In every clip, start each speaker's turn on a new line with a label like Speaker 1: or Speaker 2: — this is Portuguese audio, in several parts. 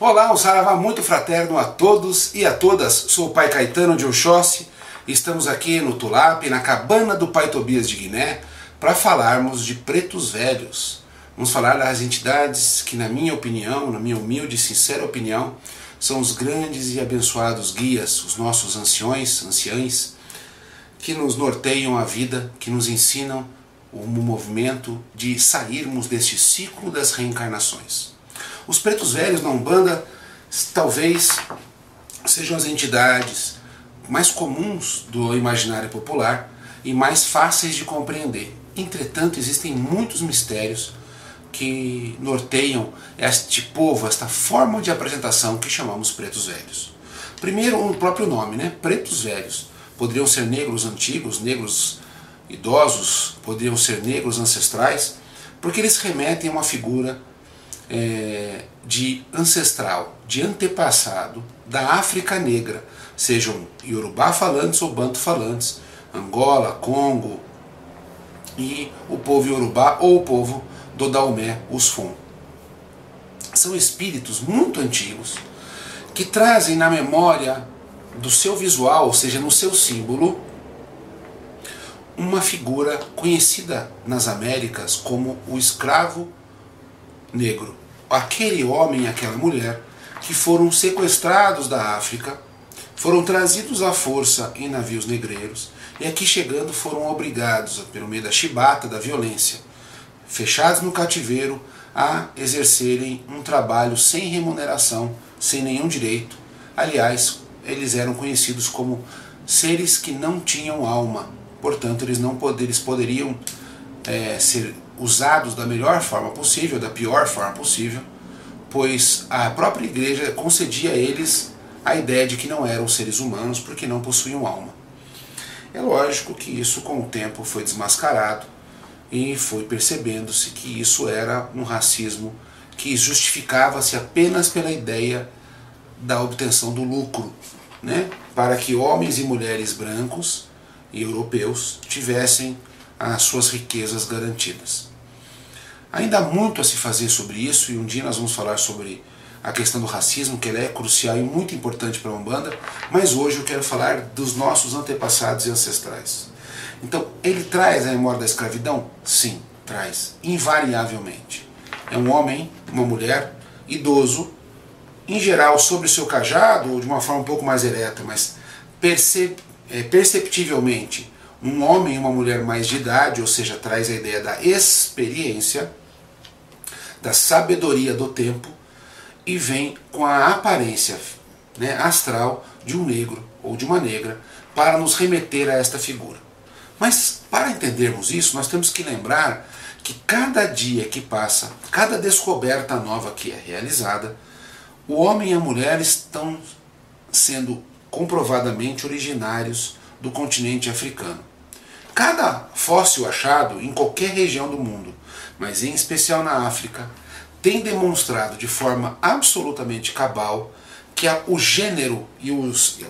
Speaker 1: Olá, um saravá muito fraterno a todos e a todas. Sou o pai Caetano de Oxóssi. Estamos aqui no Tulap, na cabana do pai Tobias de Guiné, para falarmos de pretos velhos. Vamos falar das entidades que, na minha opinião, na minha humilde e sincera opinião, são os grandes e abençoados guias, os nossos anciões, anciães, que nos norteiam a vida, que nos ensinam o movimento de sairmos deste ciclo das reencarnações. Os pretos velhos na Umbanda talvez sejam as entidades mais comuns do imaginário popular e mais fáceis de compreender. Entretanto, existem muitos mistérios que norteiam este povo, esta forma de apresentação que chamamos pretos velhos. Primeiro, o próprio nome, né? Pretos velhos. Poderiam ser negros antigos, negros idosos, poderiam ser negros ancestrais, porque eles remetem a uma figura é, de ancestral, de antepassado da África Negra, sejam Yorubá falantes ou Banto falantes, Angola, Congo e o povo Yorubá ou o povo do Daomé, os Fon. São espíritos muito antigos que trazem na memória do seu visual, ou seja, no seu símbolo, uma figura conhecida nas Américas como o escravo negro. Aquele homem e aquela mulher que foram sequestrados da África, foram trazidos à força em navios negreiros e aqui chegando foram obrigados, pelo meio da chibata, da violência, fechados no cativeiro, a exercerem um trabalho sem remuneração, sem nenhum direito. Aliás, eles eram conhecidos como seres que não tinham alma, portanto, eles não pod eles poderiam é, ser usados da melhor forma possível, da pior forma possível, pois a própria igreja concedia a eles a ideia de que não eram seres humanos porque não possuíam alma. É lógico que isso com o tempo foi desmascarado e foi percebendo-se que isso era um racismo que justificava-se apenas pela ideia da obtenção do lucro, né? para que homens e mulheres brancos e europeus tivessem as suas riquezas garantidas. Ainda há muito a se fazer sobre isso e um dia nós vamos falar sobre a questão do racismo, que ela é crucial e muito importante para a Umbanda, mas hoje eu quero falar dos nossos antepassados e ancestrais. Então, ele traz a memória da escravidão? Sim, traz, invariavelmente. É um homem, uma mulher, idoso, em geral sobre o seu cajado, ou de uma forma um pouco mais ereta, mas percep é, perceptivelmente um homem e uma mulher mais de idade, ou seja, traz a ideia da experiência, da sabedoria do tempo, e vem com a aparência né, astral de um negro ou de uma negra para nos remeter a esta figura. Mas para entendermos isso, nós temos que lembrar que cada dia que passa, cada descoberta nova que é realizada, o homem e a mulher estão sendo comprovadamente originários do continente africano. Cada fóssil achado em qualquer região do mundo, mas em especial na África, tem demonstrado de forma absolutamente cabal que o gênero e os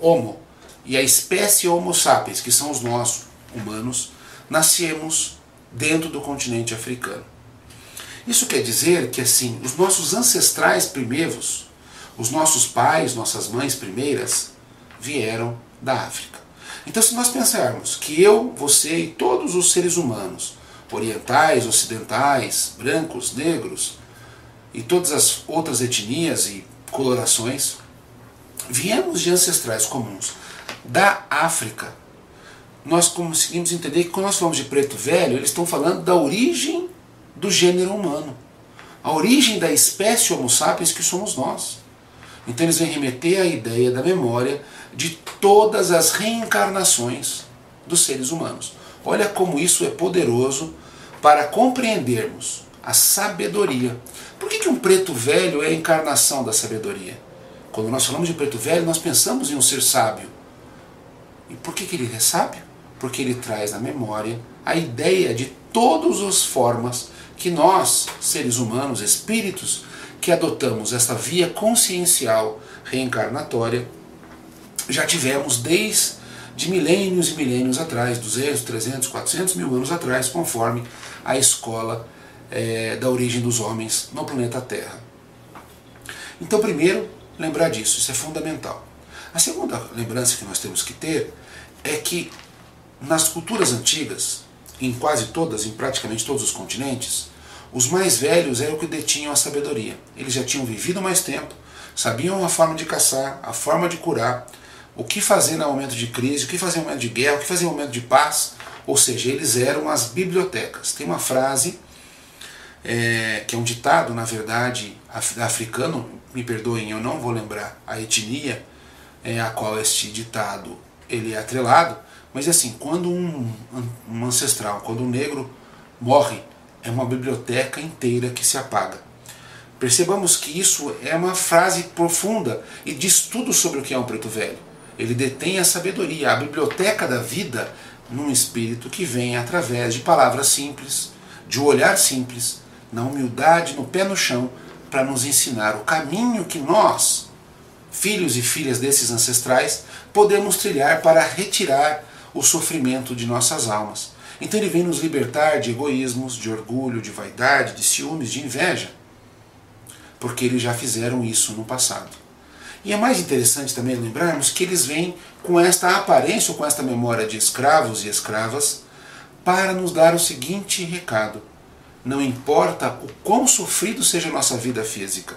Speaker 1: homo e a espécie Homo sapiens, que são os nossos humanos, nascemos dentro do continente africano. Isso quer dizer que assim, os nossos ancestrais primeiros, os nossos pais, nossas mães primeiras, vieram da África. Então, se nós pensarmos que eu, você e todos os seres humanos, orientais, ocidentais, brancos, negros e todas as outras etnias e colorações, viemos de ancestrais comuns da África, nós conseguimos entender que quando nós falamos de preto velho, eles estão falando da origem do gênero humano, a origem da espécie Homo sapiens que somos nós. Então eles vêm remeter à ideia da memória de todas as reencarnações dos seres humanos. Olha como isso é poderoso para compreendermos a sabedoria. Por que, que um preto velho é a encarnação da sabedoria? Quando nós falamos de preto velho, nós pensamos em um ser sábio. E por que, que ele é sábio? Porque ele traz na memória a ideia de todas as formas que nós, seres humanos, espíritos, que adotamos esta via consciencial reencarnatória, já tivemos desde milênios e milênios atrás, 200, 300, 400 mil anos atrás, conforme a escola é, da origem dos homens no planeta Terra. Então, primeiro, lembrar disso, isso é fundamental. A segunda lembrança que nós temos que ter é que nas culturas antigas, em quase todas, em praticamente todos os continentes, os mais velhos eram que detinham a sabedoria. Eles já tinham vivido mais tempo, sabiam a forma de caçar, a forma de curar, o que fazer no momento de crise, o que fazer no momento de guerra, o que fazer no momento de paz. Ou seja, eles eram as bibliotecas. Tem uma frase é, que é um ditado, na verdade, africano, me perdoem, eu não vou lembrar a etnia é, a qual este ditado ele é atrelado, mas assim, quando um, um ancestral, quando um negro morre, é uma biblioteca inteira que se apaga. Percebamos que isso é uma frase profunda e diz tudo sobre o que é um preto velho. Ele detém a sabedoria, a biblioteca da vida num espírito que vem através de palavras simples, de um olhar simples, na humildade, no pé no chão, para nos ensinar o caminho que nós, filhos e filhas desses ancestrais, podemos trilhar para retirar o sofrimento de nossas almas. Então ele vem nos libertar de egoísmos, de orgulho, de vaidade, de ciúmes, de inveja, porque eles já fizeram isso no passado. E é mais interessante também lembrarmos que eles vêm com esta aparência ou com esta memória de escravos e escravas para nos dar o seguinte recado: não importa o quão sofrido seja a nossa vida física,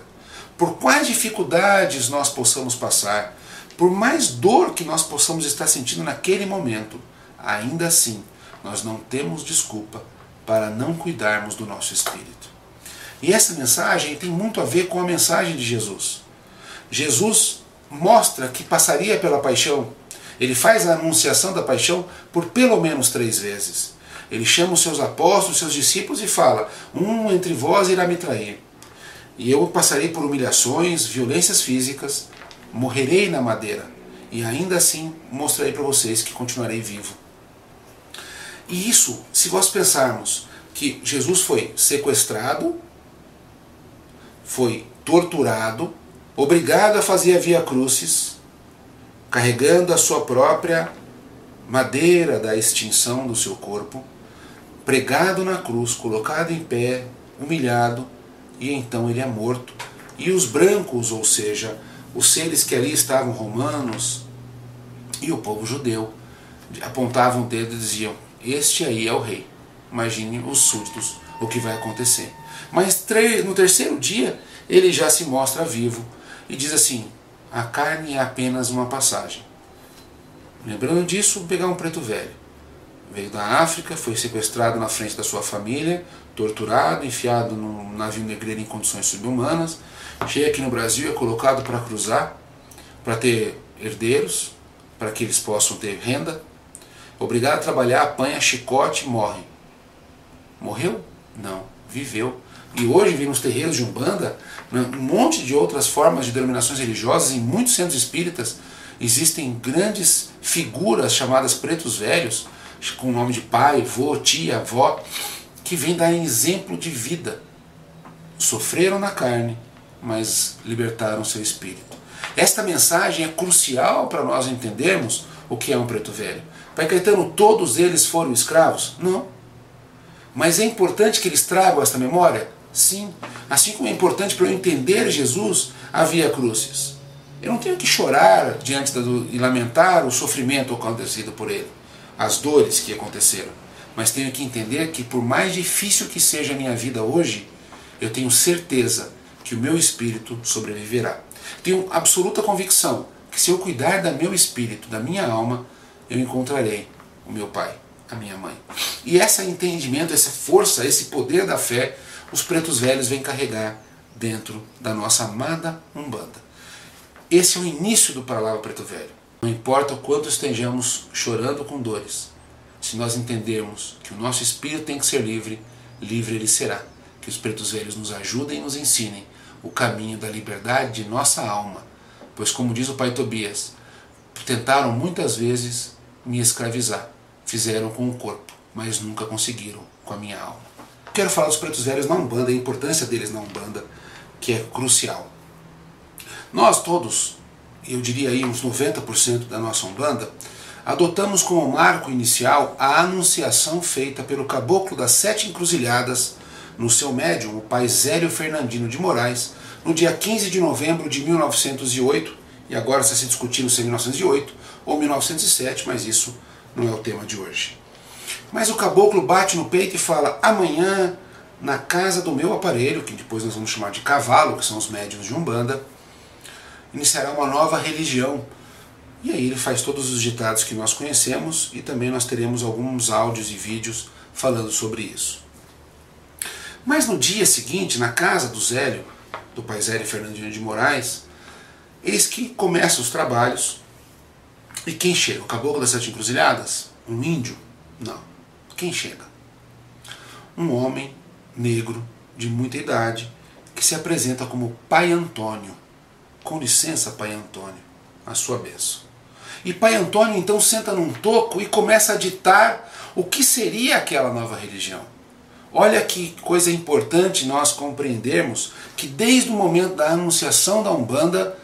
Speaker 1: por quais dificuldades nós possamos passar, por mais dor que nós possamos estar sentindo naquele momento, ainda assim nós não temos desculpa para não cuidarmos do nosso espírito. E essa mensagem tem muito a ver com a mensagem de Jesus. Jesus mostra que passaria pela paixão. Ele faz a anunciação da paixão por pelo menos três vezes. Ele chama os seus apóstolos, seus discípulos e fala: Um entre vós irá me trair. E eu passarei por humilhações, violências físicas, morrerei na madeira, e ainda assim mostrarei para vocês que continuarei vivo. E isso, se nós pensarmos que Jesus foi sequestrado, foi torturado, obrigado a fazer a via crucis, carregando a sua própria madeira da extinção do seu corpo, pregado na cruz, colocado em pé, humilhado, e então ele é morto. E os brancos, ou seja, os seres que ali estavam romanos e o povo judeu, apontavam o dedo e diziam: Este aí é o rei. Imagine os súditos, o que vai acontecer. Mas no terceiro dia, ele já se mostra vivo e diz assim: A carne é apenas uma passagem. Lembrando disso, pegar um preto velho. Veio da África, foi sequestrado na frente da sua família, torturado, enfiado num navio negreiro em condições subhumanas, chega aqui no Brasil, é colocado para cruzar, para ter herdeiros, para que eles possam ter renda. Obrigado a trabalhar, apanha chicote, morre. Morreu? Não, viveu. E hoje vem nos terreiros de Umbanda, né, um monte de outras formas de denominações religiosas, em muitos centros espíritas, existem grandes figuras chamadas pretos velhos, com o nome de pai, vô, tia, avó, que vêm dar exemplo de vida. Sofreram na carne, mas libertaram seu espírito. Esta mensagem é crucial para nós entendermos o que é um preto velho. Pai Caetano, todos eles foram escravos? Não. Mas é importante que eles tragam esta memória? Sim. Assim como é importante para eu entender Jesus, havia cruzes. Eu não tenho que chorar diante do, e lamentar o sofrimento acontecido por ele, as dores que aconteceram. Mas tenho que entender que, por mais difícil que seja a minha vida hoje, eu tenho certeza que o meu espírito sobreviverá. Tenho absoluta convicção que se eu cuidar do meu espírito, da minha alma, eu encontrarei o meu pai, a minha mãe. E esse entendimento, essa força, esse poder da fé, os pretos velhos vêm carregar dentro da nossa amada Umbanda. Esse é o início do Palavra Preto Velho. Não importa o quanto estejamos chorando com dores, se nós entendermos que o nosso espírito tem que ser livre, livre ele será. Que os pretos velhos nos ajudem e nos ensinem o caminho da liberdade de nossa alma. Pois, como diz o pai Tobias, tentaram muitas vezes me escravizar. Fizeram com o corpo, mas nunca conseguiram com a minha alma. Quero falar dos pretos velhos na Umbanda, a importância deles na Umbanda, que é crucial. Nós todos, eu diria aí uns 90% da nossa Umbanda, adotamos como marco inicial a anunciação feita pelo caboclo das sete encruzilhadas no seu médium, o pai Zélio Fernandino de Moraes, no dia 15 de novembro de 1908, e agora está se discutindo se é 1908 ou 1907, mas isso não é o tema de hoje. Mas o caboclo bate no peito e fala: amanhã, na casa do meu aparelho, que depois nós vamos chamar de cavalo, que são os médiuns de Umbanda, iniciará uma nova religião. E aí ele faz todos os ditados que nós conhecemos e também nós teremos alguns áudios e vídeos falando sobre isso. Mas no dia seguinte, na casa do Zélio, do pai Zélio Fernandinho de Moraes, eis que começam os trabalhos. E quem chega? O caboclo das sete encruzilhadas? Um índio? Não. Quem chega? Um homem negro de muita idade que se apresenta como Pai Antônio. Com licença, Pai Antônio, a sua bênção. E Pai Antônio então senta num toco e começa a ditar o que seria aquela nova religião. Olha que coisa importante nós compreendermos que desde o momento da anunciação da Umbanda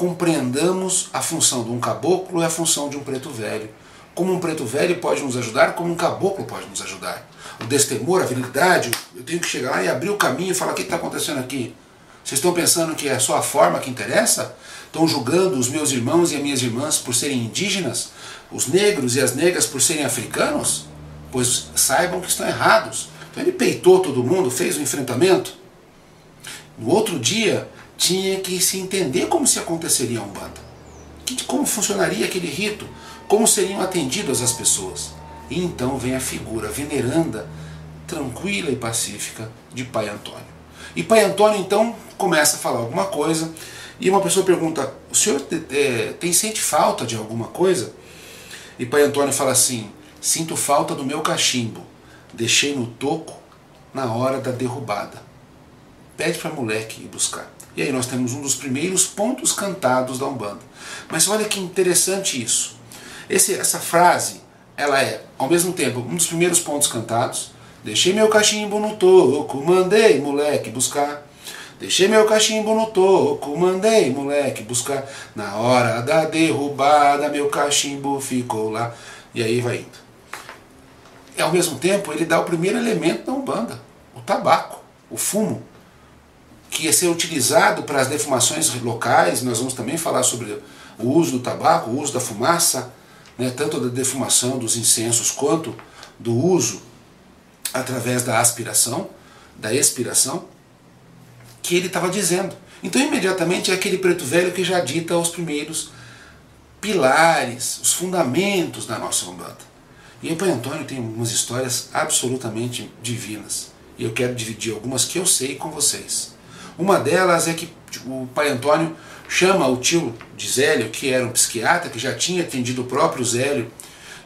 Speaker 1: compreendamos a função de um caboclo e a função de um preto velho. Como um preto velho pode nos ajudar, como um caboclo pode nos ajudar. O destemor, a virilidade, eu tenho que chegar lá e abrir o caminho e falar o que está acontecendo aqui. Vocês estão pensando que é só a forma que interessa? Estão julgando os meus irmãos e as minhas irmãs por serem indígenas? Os negros e as negras por serem africanos? Pois saibam que estão errados. Então ele peitou todo mundo, fez o um enfrentamento. No outro dia, tinha que se entender como se aconteceria a Umbanda. Como funcionaria aquele rito, como seriam atendidas as pessoas. E então vem a figura veneranda, tranquila e pacífica de Pai Antônio. E Pai Antônio então começa a falar alguma coisa, e uma pessoa pergunta: O senhor é, tem sente falta de alguma coisa? E Pai Antônio fala assim: Sinto falta do meu cachimbo. Deixei no toco na hora da derrubada. Pede para moleque ir buscar. E aí nós temos um dos primeiros pontos cantados da Umbanda. Mas olha que interessante isso. Esse, essa frase, ela é, ao mesmo tempo, um dos primeiros pontos cantados. Deixei meu cachimbo no toco, mandei moleque buscar. Deixei meu cachimbo no toco, mandei moleque buscar. Na hora da derrubada, meu cachimbo ficou lá. E aí vai indo. E ao mesmo tempo, ele dá o primeiro elemento da Umbanda, o tabaco, o fumo, que ia ser utilizado para as defumações locais. Nós vamos também falar sobre o uso do tabaco, o uso da fumaça, né, tanto da defumação dos incensos quanto do uso através da aspiração, da expiração, que ele estava dizendo. Então, imediatamente, é aquele preto velho que já dita os primeiros pilares, os fundamentos da nossa Umbanda. E o Pai Antônio tem umas histórias absolutamente divinas. E eu quero dividir algumas que eu sei com vocês. Uma delas é que o Pai Antônio chama o tio de Zélio, que era um psiquiatra, que já tinha atendido o próprio Zélio,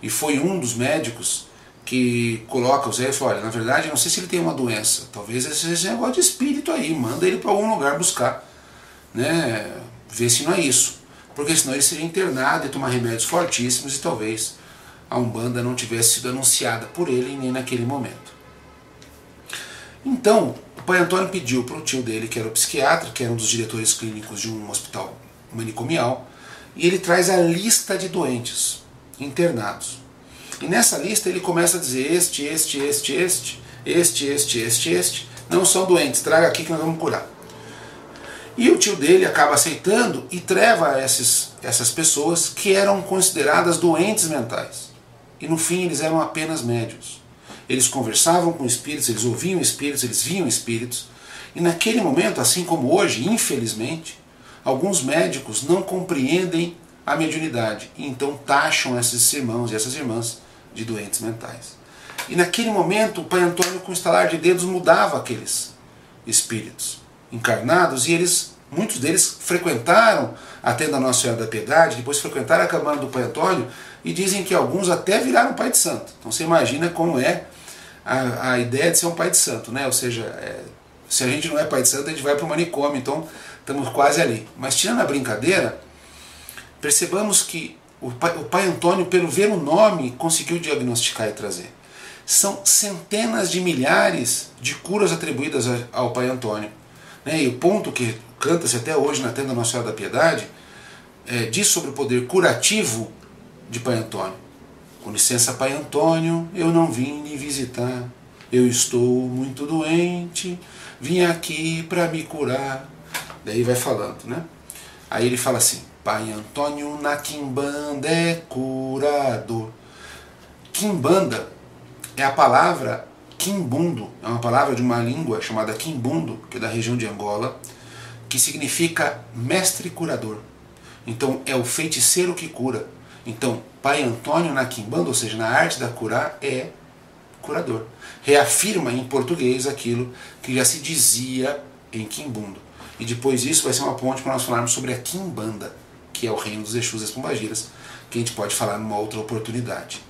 Speaker 1: e foi um dos médicos que coloca o Zélio e fala, olha, na verdade, não sei se ele tem uma doença, talvez esse negócio de espírito aí, manda ele para algum lugar buscar, né, ver se não é isso. Porque senão ele seria internado e tomar remédios fortíssimos e talvez a Umbanda não tivesse sido anunciada por ele nem naquele momento. Então, pai Antônio pediu para o tio dele, que era o psiquiatra, que era um dos diretores clínicos de um hospital manicomial, e ele traz a lista de doentes internados. E nessa lista ele começa a dizer: este, este, este, este, este, este, este, este, não são doentes, traga aqui que nós vamos curar. E o tio dele acaba aceitando e treva esses, essas pessoas que eram consideradas doentes mentais. E no fim eles eram apenas médios. Eles conversavam com espíritos, eles ouviam espíritos, eles viam espíritos. E naquele momento, assim como hoje, infelizmente, alguns médicos não compreendem a mediunidade e então taxam esses irmãos e essas irmãs de doentes mentais. E naquele momento, o Pai Antônio, com estalar de dedos, mudava aqueles espíritos encarnados e eles, muitos deles, frequentaram a tenda Nossa Senhora da Piedade, depois frequentaram a cabana do Pai Antônio e dizem que alguns até viraram Pai de Santo. Então você imagina como é a, a ideia de ser um pai de santo, né? Ou seja, é, se a gente não é pai de santo, a gente vai para o manicômio, então estamos quase ali. Mas tirando a brincadeira, percebamos que o pai, o pai Antônio, pelo ver o nome, conseguiu diagnosticar e trazer. São centenas de milhares de curas atribuídas ao pai Antônio. Né? E o ponto que canta-se até hoje na tenda Nossa Senhora da Piedade é, diz sobre o poder curativo de pai Antônio. Com licença, Pai Antônio, eu não vim lhe visitar. Eu estou muito doente, vim aqui para me curar. Daí vai falando, né? Aí ele fala assim: Pai Antônio na Quimbanda é curador. Quimbanda é a palavra quimbundo, é uma palavra de uma língua chamada quimbundo, que é da região de Angola, que significa mestre curador. Então é o feiticeiro que cura. Então, Pai Antônio na quimbanda, ou seja, na arte da curar, é curador. Reafirma em português aquilo que já se dizia em quimbundo. E depois disso vai ser uma ponte para nós falarmos sobre a quimbanda, que é o reino dos Exus e das Pombagiras, que a gente pode falar numa outra oportunidade.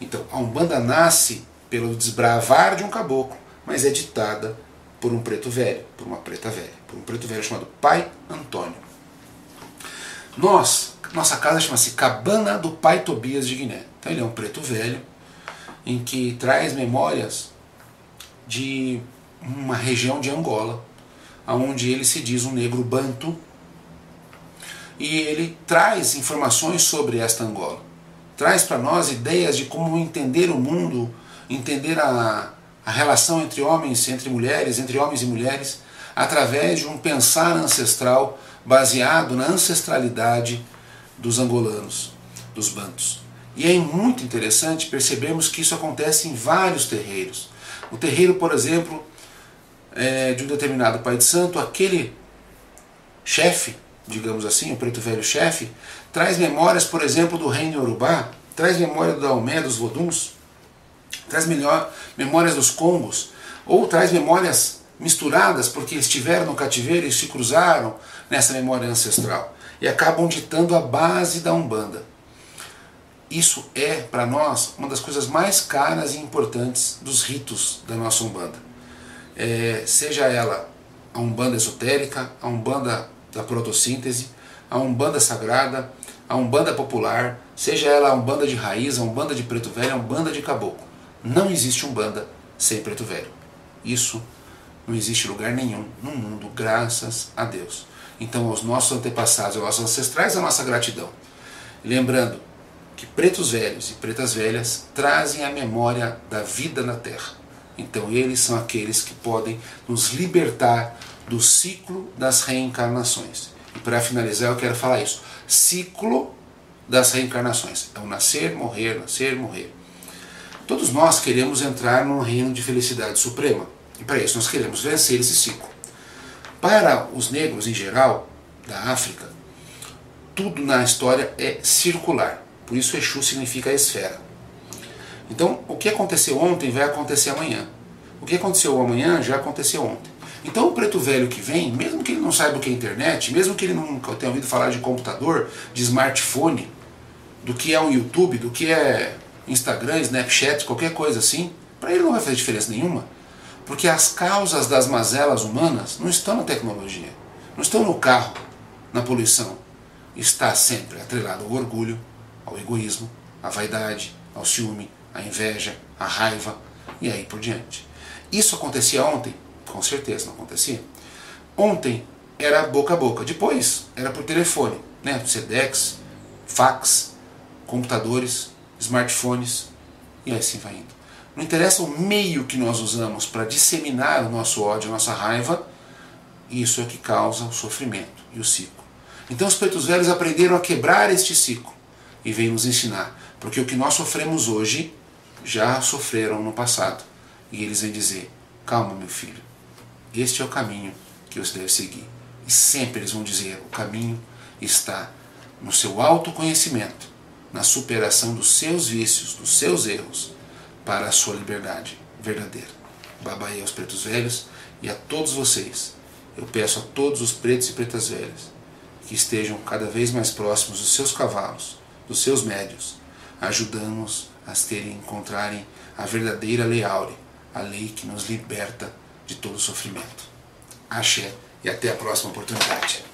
Speaker 1: Então, a Umbanda nasce pelo desbravar de um caboclo, mas é ditada por um preto velho, por uma preta velha, por um preto velho chamado Pai Antônio. Nós, nossa casa chama-se Cabana do Pai Tobias de Guiné. Então ele é um preto velho, em que traz memórias de uma região de Angola, onde ele se diz um negro banto, e ele traz informações sobre esta Angola. Traz para nós ideias de como entender o mundo, entender a, a relação entre homens, entre mulheres, entre homens e mulheres, através de um pensar ancestral baseado na ancestralidade dos angolanos, dos bantos. E é muito interessante percebermos que isso acontece em vários terreiros. O terreiro, por exemplo, é, de um determinado pai de santo, aquele chefe, digamos assim, o preto velho chefe, traz memórias, por exemplo, do reino Urubá, traz memória do Daomé, dos Voduns, traz melhor, memórias dos Congos, ou traz memórias misturadas porque estiveram no cativeiro e se cruzaram nessa memória ancestral e acabam ditando a base da Umbanda. Isso é, para nós, uma das coisas mais caras e importantes dos ritos da nossa Umbanda. É, seja ela a Umbanda esotérica, a Umbanda da protossíntese, a Umbanda sagrada, a Umbanda popular, seja ela a Umbanda de raiz, a Umbanda de preto velho, a Umbanda de caboclo. Não existe Umbanda sem preto velho. Isso não existe lugar nenhum no mundo, graças a Deus. Então, aos nossos antepassados, aos nossos ancestrais, a nossa gratidão. Lembrando que pretos velhos e pretas velhas trazem a memória da vida na Terra. Então, eles são aqueles que podem nos libertar do ciclo das reencarnações. E para finalizar, eu quero falar isso: ciclo das reencarnações. É o nascer, morrer, nascer, morrer. Todos nós queremos entrar num reino de felicidade suprema. E para isso nós queremos vencer esse ciclo. Para os negros em geral, da África, tudo na história é circular. Por isso Exu significa esfera. Então, o que aconteceu ontem vai acontecer amanhã. O que aconteceu amanhã já aconteceu ontem. Então, o preto velho que vem, mesmo que ele não saiba o que é internet, mesmo que ele nunca tenha ouvido falar de computador, de smartphone, do que é um YouTube, do que é Instagram, Snapchat, qualquer coisa assim, para ele não vai fazer diferença nenhuma. Porque as causas das mazelas humanas não estão na tecnologia, não estão no carro, na poluição. Está sempre atrelado ao orgulho, ao egoísmo, à vaidade, ao ciúme, à inveja, à raiva e aí por diante. Isso acontecia ontem? Com certeza não acontecia. Ontem era boca a boca, depois era por telefone, né? Sedex, fax, computadores, smartphones e assim vai indo. Não interessa o meio que nós usamos para disseminar o nosso ódio, a nossa raiva, isso é o que causa o sofrimento e o ciclo. Então os pretos velhos aprenderam a quebrar este ciclo e vêm nos ensinar, porque o que nós sofremos hoje já sofreram no passado. E eles vêm dizer: calma, meu filho, este é o caminho que você deve seguir. E sempre eles vão dizer: o caminho está no seu autoconhecimento, na superação dos seus vícios, dos seus erros para a sua liberdade verdadeira. Babaí aos pretos velhos e a todos vocês. Eu peço a todos os pretos e pretas velhas que estejam cada vez mais próximos dos seus cavalos, dos seus médios, ajudando-nos a terem, encontrarem a verdadeira lei áurea, a lei que nos liberta de todo sofrimento. Axé e até a próxima oportunidade.